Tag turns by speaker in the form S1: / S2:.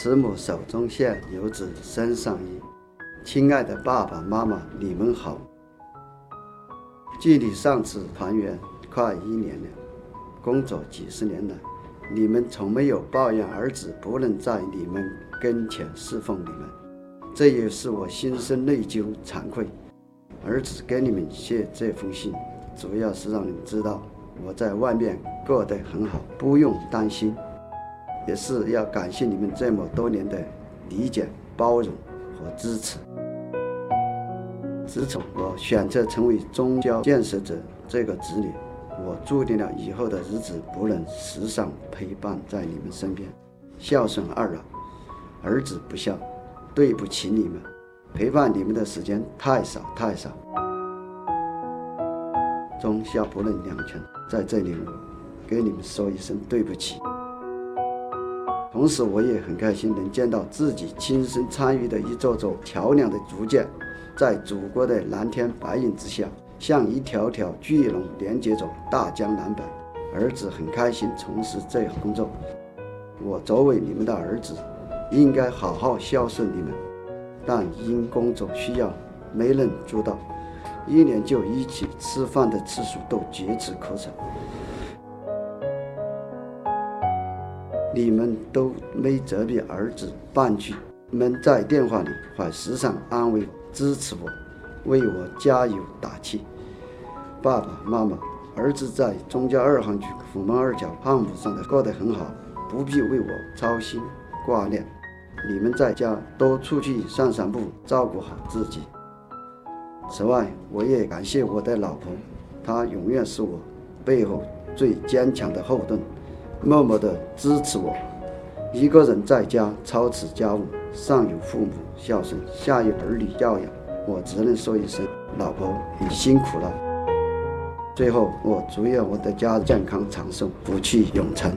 S1: 慈母手中线，游子身上衣。亲爱的爸爸妈妈，你们好。距离上次团圆快一年了，工作几十年来，你们从没有抱怨儿子不能在你们跟前侍奉你们，这也是我心生内疚惭愧。儿子给你们写这封信，主要是让你们知道我在外面过得很好，不用担心。也是要感谢你们这么多年的理解、包容和支持。自从我选择成为宗教建设者这个子女，我注定了以后的日子不能时常陪伴在你们身边。孝顺二老，儿子不孝，对不起你们，陪伴你们的时间太少太少。忠孝不能两全，在这里我给你们说一声对不起。同时，我也很开心能见到自己亲身参与的一座座桥梁的逐渐，在祖国的蓝天白云之下，像一条条巨龙连接着大江南北。儿子很开心从事这项工作。我作为你们的儿子，应该好好孝顺你们，但因工作需要，没能做到，一年就一起吃饭的次数都啮齿可数。你们都没责备儿子半句，你们在电话里还时常安慰、支持我，为我加油打气。爸爸妈妈，儿子在中交二航局虎门二桥项目上的过得很好，不必为我操心挂念。你们在家多出去散散步，照顾好自己。此外，我也感谢我的老婆，她永远是我背后最坚强的后盾。默默的支持我。一个人在家操持家务，上有父母孝顺，下有儿女教养，我只能说一声：老婆，你辛苦了。最后，我祝愿我的家健康长寿，福气永存。